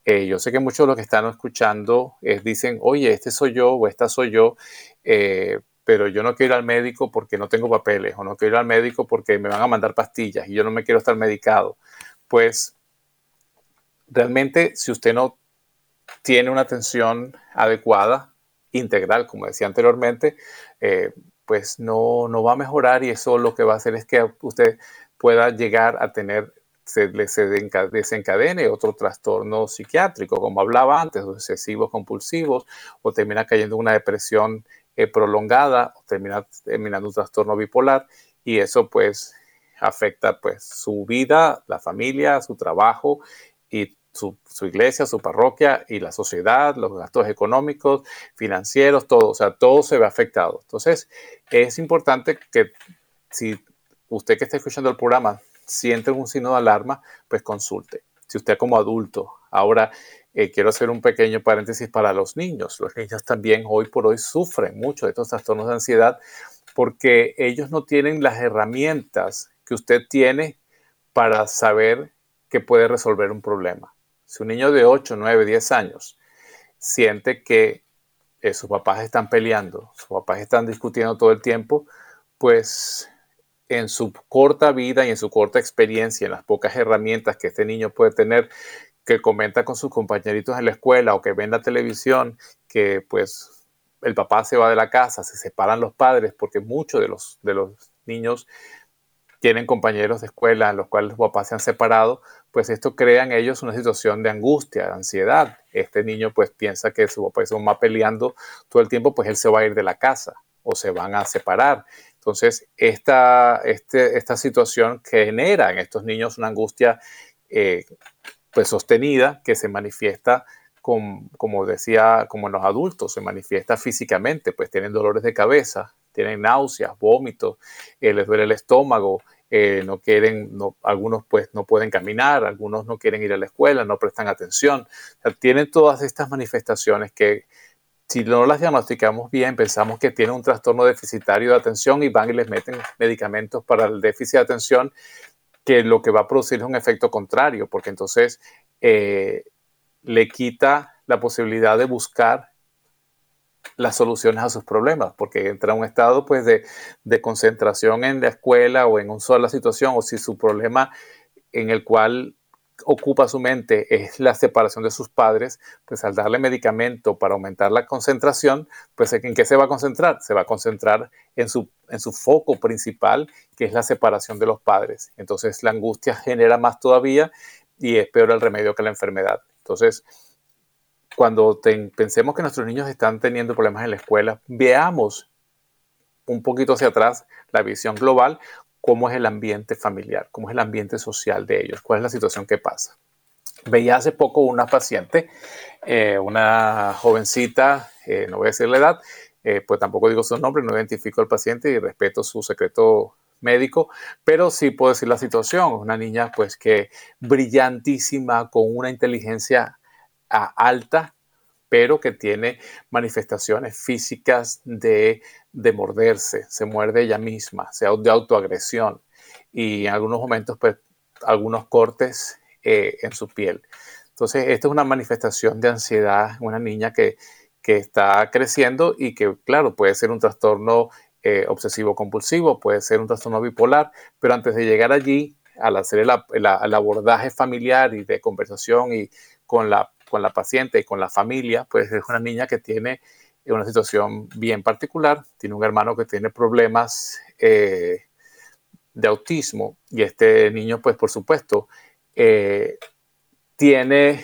eh, yo sé que muchos de los que están escuchando eh, dicen, oye, este soy yo o esta soy yo, pero yo no quiero ir al médico porque no tengo papeles o no quiero ir al médico porque me van a mandar pastillas y yo no me quiero estar medicado. Pues realmente si usted no tiene una atención adecuada, integral, como decía anteriormente, eh, pues no, no va a mejorar y eso lo que va a hacer es que usted pueda llegar a tener se, se desencadene otro trastorno psiquiátrico, como hablaba antes, obsesivos compulsivos, o termina cayendo en una depresión eh, prolongada o termina terminando un trastorno bipolar y eso pues afecta pues su vida, la familia, su trabajo y su, iglesia, su parroquia y la sociedad, los gastos económicos, financieros, todo, o sea, todo se ve afectado. Entonces, es importante que si usted que está escuchando el programa siente un signo de alarma, pues consulte. Si usted como adulto ahora eh, quiero hacer un pequeño paréntesis para los niños. Los niños también hoy por hoy sufren mucho de estos trastornos de ansiedad porque ellos no tienen las herramientas que usted tiene para saber que puede resolver un problema. Si un niño de 8, 9, 10 años siente que eh, sus papás están peleando, sus papás están discutiendo todo el tiempo, pues en su corta vida y en su corta experiencia, en las pocas herramientas que este niño puede tener, que comenta con sus compañeritos en la escuela o que ve en la televisión que pues el papá se va de la casa, se separan los padres, porque muchos de los, de los niños tienen compañeros de escuela en los cuales los papás se han separado, pues esto crea en ellos una situación de angustia, de ansiedad. Este niño pues piensa que su papá su mamá peleando todo el tiempo, pues él se va a ir de la casa o se van a separar. Entonces, esta, este, esta situación genera en estos niños una angustia eh, pues sostenida que se manifiesta como decía, como en los adultos, se manifiesta físicamente, pues tienen dolores de cabeza, tienen náuseas, vómitos, eh, les duele el estómago, eh, no quieren, no, algunos pues no pueden caminar, algunos no quieren ir a la escuela, no prestan atención. tienen todas estas manifestaciones que si no las diagnosticamos bien, pensamos que tienen un trastorno deficitario de atención y van y les meten medicamentos para el déficit de atención, que lo que va a producir es un efecto contrario, porque entonces eh, le quita la posibilidad de buscar las soluciones a sus problemas, porque entra en un estado pues de, concentración en la escuela o en una sola situación, o si su problema en el cual ocupa su mente es la separación de sus padres, pues al darle medicamento para aumentar la concentración, pues ¿en qué se va a concentrar? Se va a concentrar en su, en su foco principal, que es la separación de los padres. Entonces la angustia genera más todavía y es peor el remedio que la enfermedad. Entonces, cuando pensemos que nuestros niños están teniendo problemas en la escuela, veamos un poquito hacia atrás la visión global, cómo es el ambiente familiar, cómo es el ambiente social de ellos, cuál es la situación que pasa. Veía hace poco una paciente, eh, una jovencita, eh, no voy a decir la edad, eh, pues tampoco digo su nombre, no identifico al paciente y respeto su secreto médico, pero sí puedo decir la situación. Una niña pues que brillantísima, con una inteligencia alta, pero que tiene manifestaciones físicas de, de morderse, se muerde ella misma, sea de autoagresión y en algunos momentos pues algunos cortes eh, en su piel. Entonces, esta es una manifestación de ansiedad, una niña que, que está creciendo y que, claro, puede ser un trastorno eh, obsesivo compulsivo, puede ser un trastorno bipolar, pero antes de llegar allí, al hacer el, abordaje familiar y de conversación y con la, con la paciente y con la familia, pues es una niña que tiene una situación bien particular, tiene un hermano que tiene problemas eh, de autismo y este niño, pues por supuesto, eh, tiene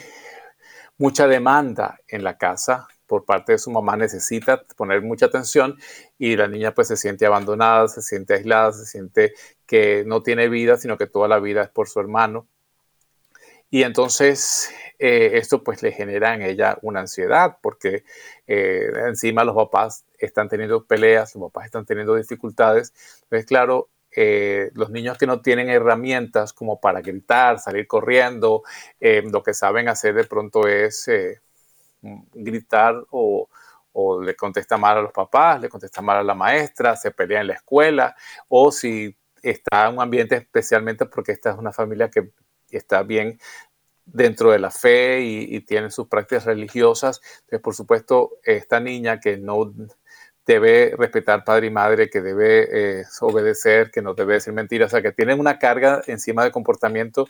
mucha demanda en la casa por parte de su mamá necesita poner mucha atención y la niña pues se siente abandonada, se siente aislada, se siente que no tiene vida, sino que toda la vida es por su hermano. Y entonces eh, esto pues le genera en ella una ansiedad porque eh, encima los papás están teniendo peleas, los papás están teniendo dificultades. Entonces claro, eh, los niños que no tienen herramientas como para gritar, salir corriendo, lo que saben hacer de pronto es gritar o, le contesta mal a los papás, le contesta mal a la maestra, se pelea en la escuela, o si está en un ambiente especialmente porque esta es una familia que está bien dentro de la fe y, tiene sus prácticas religiosas. Entonces, por supuesto, esta niña que no debe respetar padre y madre, que debe eh, obedecer, que no debe decir mentiras, o sea, que tiene una carga encima de comportamiento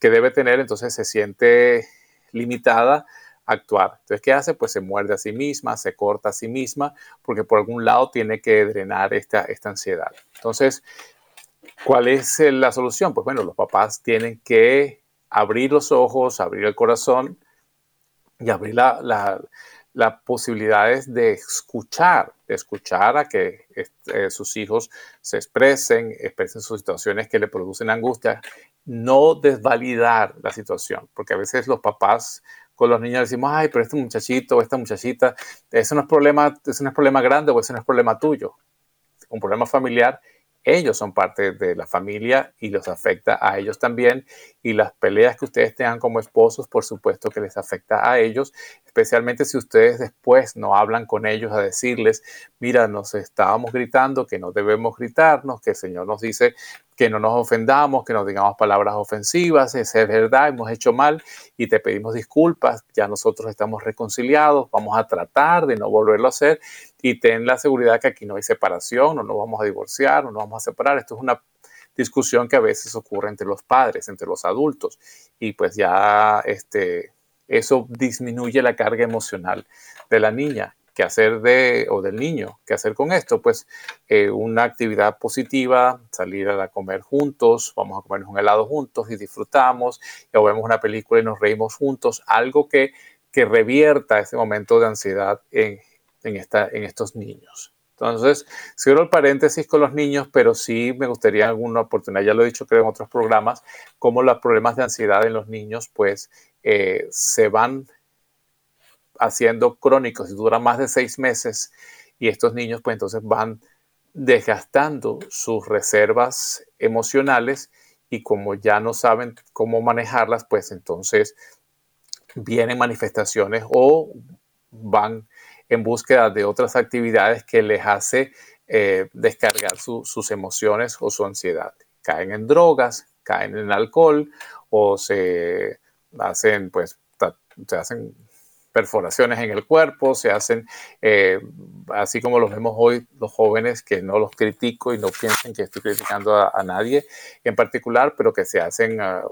que debe tener, entonces se siente limitada actuar. Entonces, ¿qué hace? Pues se muerde a sí misma, se corta a sí misma, porque por algún lado tiene que drenar esta, esta ansiedad. Entonces, ¿cuál es la solución? Pues bueno, los papás tienen que abrir los ojos, abrir el corazón y abrir las posibilidades de escuchar, de escuchar a que este, sus hijos se expresen, expresen sus situaciones que le producen angustia, no desvalidar la situación, porque a veces los papás con los niños decimos, ay, pero este muchachito o esta muchachita, eso no es problema, eso no es problema grande o eso no es problema tuyo. Un problema familiar ellos son parte de la familia y los afecta a ellos también. Y las peleas que ustedes tengan como esposos, por supuesto que les afecta a ellos, especialmente si ustedes después no hablan con ellos a decirles, mira, nos estábamos gritando, que no debemos gritarnos, que el Señor nos dice que no nos ofendamos, que no digamos palabras ofensivas, es verdad, hemos hecho mal y te pedimos disculpas, ya nosotros estamos reconciliados, vamos a tratar de no volverlo a hacer y ten la seguridad que aquí no hay separación, no nos vamos a divorciar, no vamos a separar, esto es una discusión que a veces ocurre entre los padres, entre los adultos y pues ya este, eso disminuye la carga emocional de la niña ¿Qué hacer de, o del niño? ¿Qué hacer con esto? Pues eh, una actividad positiva, salir a comer juntos, vamos a comernos un helado juntos y disfrutamos, o vemos una película y nos reímos juntos, algo que, que revierta ese momento de ansiedad en, en, esta, en estos niños. Entonces, cierro el paréntesis con los niños, pero sí me gustaría alguna oportunidad, ya lo he dicho creo en otros programas, cómo los problemas de ansiedad en los niños pues eh, se van haciendo crónicos y duran más de seis meses y estos niños pues entonces van desgastando sus reservas emocionales y como ya no saben cómo manejarlas, pues entonces vienen manifestaciones o van en búsqueda de otras actividades que les hace eh, descargar sus emociones o su ansiedad. Caen en drogas, caen en alcohol o se hacen, pues, se hacen perforaciones en el cuerpo, se hacen, eh, así como los vemos hoy, los jóvenes, que no los critico y no piensen que estoy criticando a, nadie en particular, pero que se hacen uh,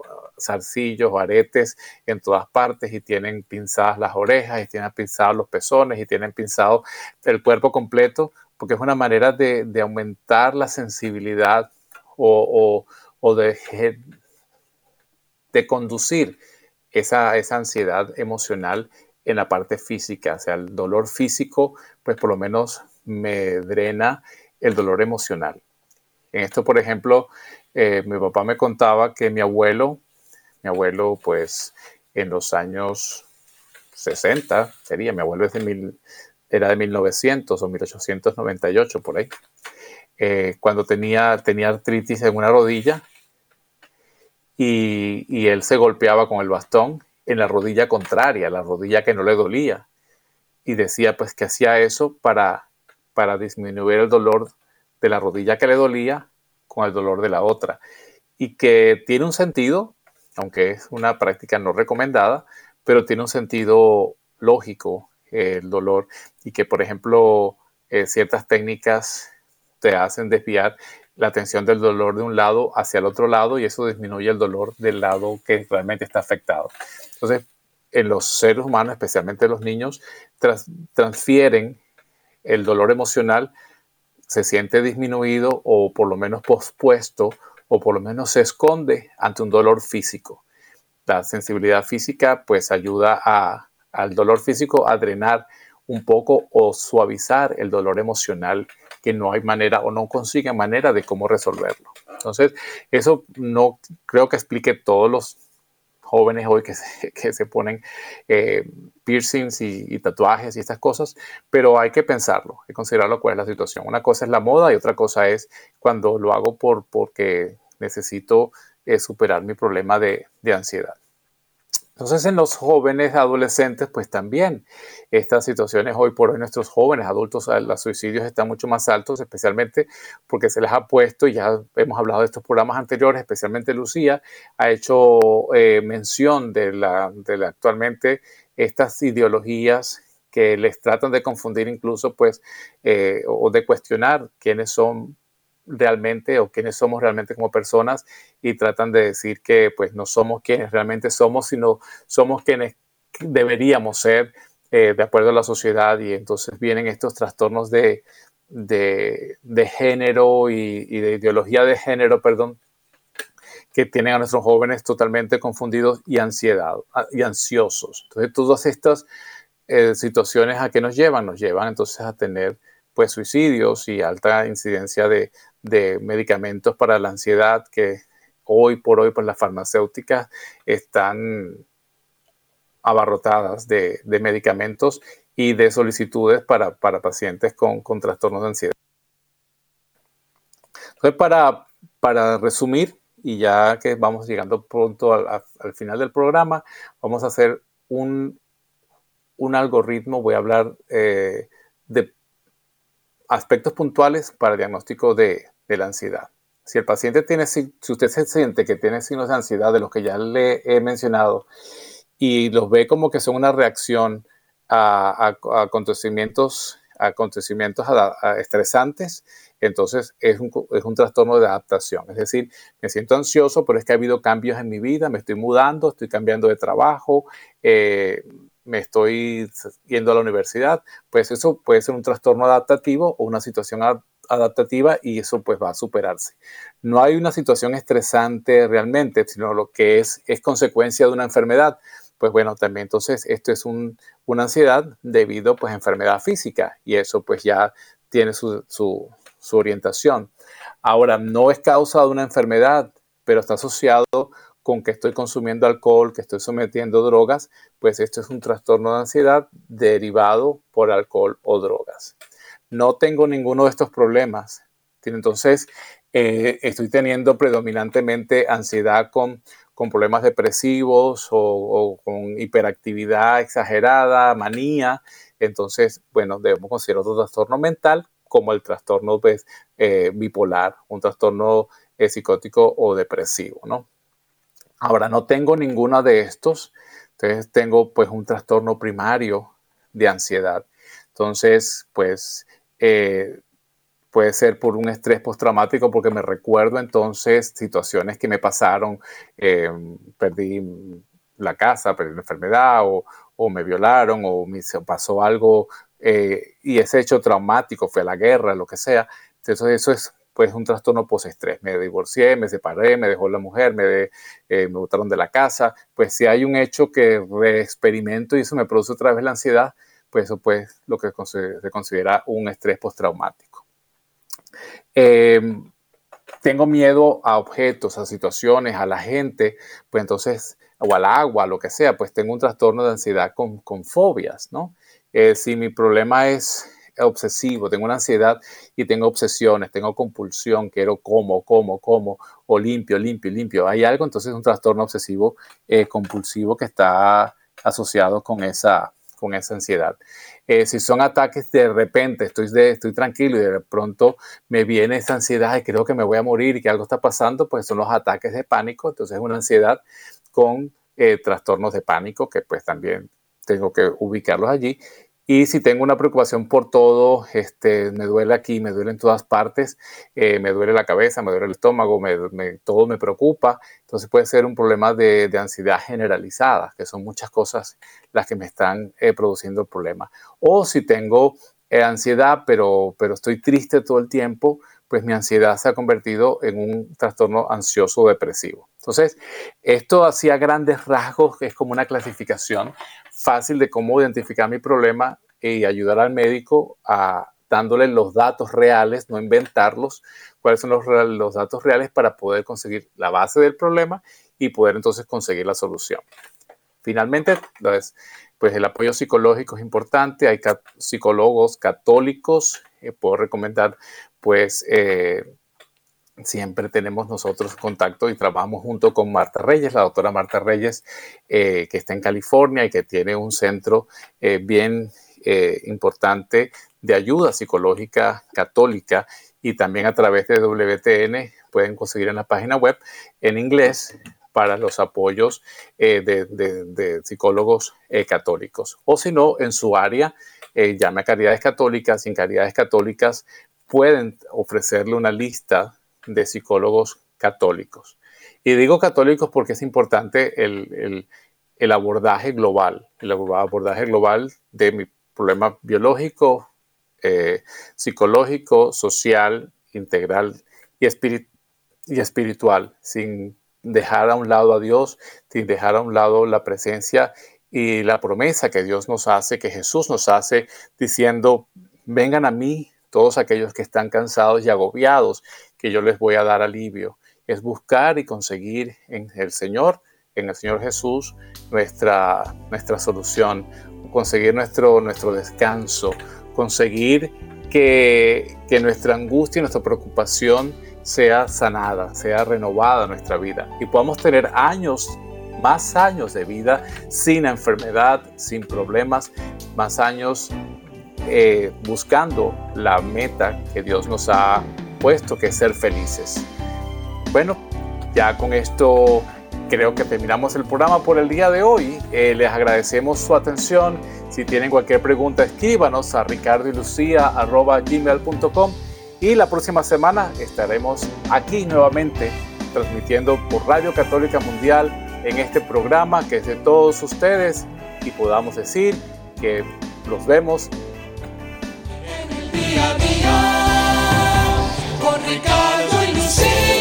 zarcillos o aretes en todas partes y tienen pinzadas las orejas y tienen pinzados los pezones y tienen pinzado el cuerpo completo, porque es una manera de, aumentar la sensibilidad o, de, de conducir esa, esa ansiedad emocional en la parte física, o sea, el dolor físico, pues por lo menos me drena el dolor emocional. En esto, por ejemplo, eh, mi papá me contaba que mi abuelo, mi abuelo, pues en los años 60, sería, mi abuelo es de mil, era de 1900 o 1898, por ahí, eh, cuando tenía, tenía artritis en una rodilla y, y él se golpeaba con el bastón en la rodilla contraria, la rodilla que no le dolía. Y decía pues que hacía eso para, para disminuir el dolor de la rodilla que le dolía con el dolor de la otra. Y que tiene un sentido, aunque es una práctica no recomendada, pero tiene un sentido lógico el dolor y que, por ejemplo, eh, ciertas técnicas te hacen desviar la atención del dolor de un lado hacia el otro lado y eso disminuye el dolor del lado que realmente está afectado. Entonces, en los seres humanos, especialmente los niños, transfieren el dolor emocional, se siente disminuido o por lo menos pospuesto o por lo menos se esconde ante un dolor físico. La sensibilidad física pues ayuda al dolor físico a drenar un poco o suavizar el dolor emocional que no hay manera o no consiguen manera de cómo resolverlo. Entonces, eso no creo que explique todos los jóvenes hoy que <laughs> se, que se ponen eh, piercings y, tatuajes y estas cosas, pero hay que pensarlo, hay que considerarlo cuál es la situación. Una cosa es la moda y otra cosa es cuando lo hago por, porque necesito eh, superar mi problema de ansiedad. Entonces en los jóvenes adolescentes, pues también estas situaciones hoy por hoy nuestros jóvenes adultos, los suicidios están mucho más altos, especialmente porque se les ha puesto, y ya hemos hablado de estos programas anteriores, especialmente Lucía, ha hecho eh, mención de la, de la actualmente estas ideologías que les tratan de confundir incluso, pues, eh, o de cuestionar quiénes son realmente o quiénes somos realmente como personas y tratan de decir que pues no somos quienes realmente somos, sino somos quienes deberíamos ser eh, de acuerdo a la sociedad y entonces vienen estos trastornos de, de, género y, de ideología de género, perdón, que tienen a nuestros jóvenes totalmente confundidos y, ansiedad, y ansiosos. Entonces todas estas eh, situaciones a qué nos llevan, nos llevan entonces a tener pues suicidios y alta incidencia de, de medicamentos para la ansiedad que hoy por hoy pues las farmacéuticas están abarrotadas de, medicamentos y de solicitudes para, pacientes con, con, trastornos de ansiedad. Entonces, para, para resumir, y ya que vamos llegando pronto al, final del programa, vamos a hacer un, un algoritmo, voy a hablar eh, de aspectos puntuales para el diagnóstico de, de la ansiedad. Si el paciente tiene, si usted se siente que tiene signos de ansiedad de los que ya le he mencionado y los ve como que son una reacción a, acontecimientos, acontecimientos estresantes, entonces es un, es un, trastorno de adaptación. Es decir, me siento ansioso, pero es que ha habido cambios en mi vida, me estoy mudando, estoy cambiando de trabajo, eh, me estoy yendo a la universidad, pues eso puede ser un trastorno adaptativo o una situación adaptativa y eso pues va a superarse. No hay una situación estresante realmente, sino lo que es es consecuencia de una enfermedad. Pues bueno, también entonces esto es una ansiedad debido pues a enfermedad física y eso pues ya tiene su, su, su orientación. Ahora, no es causa de una enfermedad, pero está asociado con que estoy consumiendo alcohol, que estoy sometiendo drogas, pues esto es un trastorno de ansiedad derivado por alcohol o drogas. No tengo ninguno de estos problemas. Entonces, eh, estoy teniendo predominantemente ansiedad con, con problemas depresivos o, con hiperactividad exagerada, manía. Entonces, bueno, debemos considerar otro trastorno mental como el trastorno pues, eh, bipolar, un trastorno eh, psicótico o depresivo, ¿no? Ahora, no tengo ninguno de estos, entonces tengo pues un trastorno primario de ansiedad. Entonces, pues eh, puede ser por un estrés postraumático porque me recuerdo entonces situaciones que me pasaron, eh, perdí la casa, perdí una enfermedad o, me violaron o me pasó algo eh, y ese hecho traumático fue la guerra, lo que sea. Entonces eso es pues un trastorno postestrés. Me divorcié, me separé, me dejó la mujer, me, eh, me botaron de la casa. Pues si hay un hecho que reexperimento y eso me produce otra vez la ansiedad, pues eso pues lo que se considera un estrés postraumático. Em, tengo miedo a objetos, a situaciones, a la gente, pues entonces, o al agua, lo que sea, pues tengo un trastorno de ansiedad con, con fobias, ¿no? Eh, si mi problema es obsesivo, tengo una ansiedad y tengo obsesiones, tengo compulsión, quiero como, como, como, o limpio, limpio, limpio. Hay algo, entonces es un trastorno obsesivo eh, compulsivo que está asociado con esa, con esa ansiedad. Eh, si son ataques de repente, estoy, de, estoy tranquilo y de pronto me viene esa ansiedad y creo que me voy a morir y que algo está pasando, pues son los ataques de pánico. Entonces es una ansiedad con eh, trastornos de pánico que pues también tengo que ubicarlos allí. Y si tengo una preocupación por todo, este, me duele aquí, me duele en todas partes, eh, me duele la cabeza, me duele el estómago, me, todo me preocupa, entonces puede ser un problema de, ansiedad generalizada, que son muchas cosas las que me están eh, produciendo el problema. O si tengo eh, ansiedad, pero, pero estoy triste todo el tiempo, pues mi ansiedad se ha convertido en un trastorno ansioso depresivo. Entonces, esto hacía grandes rasgos, es como una clasificación fácil de cómo identificar mi problema y ayudar al médico a dándole los datos reales, no inventarlos, cuáles son los, los datos reales para poder conseguir la base del problema y poder entonces conseguir la solución. Finalmente, pues, pues el apoyo psicológico es importante. Hay psicólogos católicos, eh, puedo recomendar pues eh, siempre tenemos nosotros contacto y trabajamos junto con Marta Reyes, la doctora Marta Reyes, eh, que está en California y que tiene un centro eh, bien eh, importante de ayuda psicológica católica y también a través de WTN pueden conseguir en la página web en inglés para los apoyos de, psicólogos católicos. O si no, en su área, llame a Caridades Católicas. Sin Caridades Católicas pueden ofrecerle una lista de psicólogos católicos. Y digo católicos porque es importante el, abordaje global, el abordaje global de mi problema biológico, eh, psicológico, social, integral y, y espiritual, sin dejar a un lado a Dios, sin dejar a un lado la presencia y la promesa que Dios nos hace, que Jesús nos hace, diciendo, vengan a mí todos aquellos que están cansados y agobiados, que yo les voy a dar alivio. Es buscar y conseguir en el Señor, en el Señor Jesús, nuestra, nuestra solución, conseguir nuestro, nuestro descanso, conseguir que, que nuestra angustia y nuestra preocupación sea sanada, sea renovada nuestra vida. Y podamos tener años, más años de vida sin enfermedad, sin problemas, más años eh, buscando la meta que Dios nos ha que ser felices. Bueno, ya con esto creo que terminamos el programa por el día de hoy. Eh, les agradecemos su atención. Si tienen cualquier pregunta, escríbanos a ricardoylucia.gmail.com y la próxima semana estaremos aquí nuevamente transmitiendo por Radio Católica Mundial en este programa que es de todos ustedes y podamos decir que los vemos día a día Ricardo y Lucía.